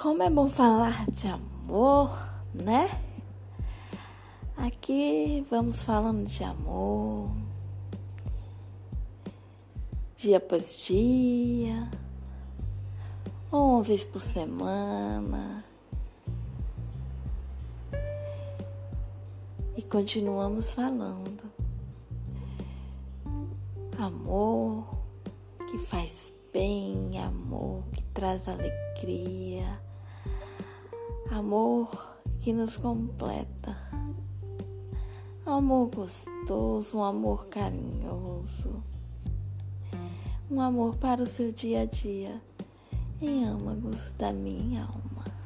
como é bom falar de amor, né? Aqui vamos falando de amor, dia após dia, ou uma vez por semana. E continuamos falando. Amor que faz bem, amor que traz alegria, amor que nos completa, amor gostoso, um amor carinhoso, um amor para o seu dia a dia, em âmagos da minha alma.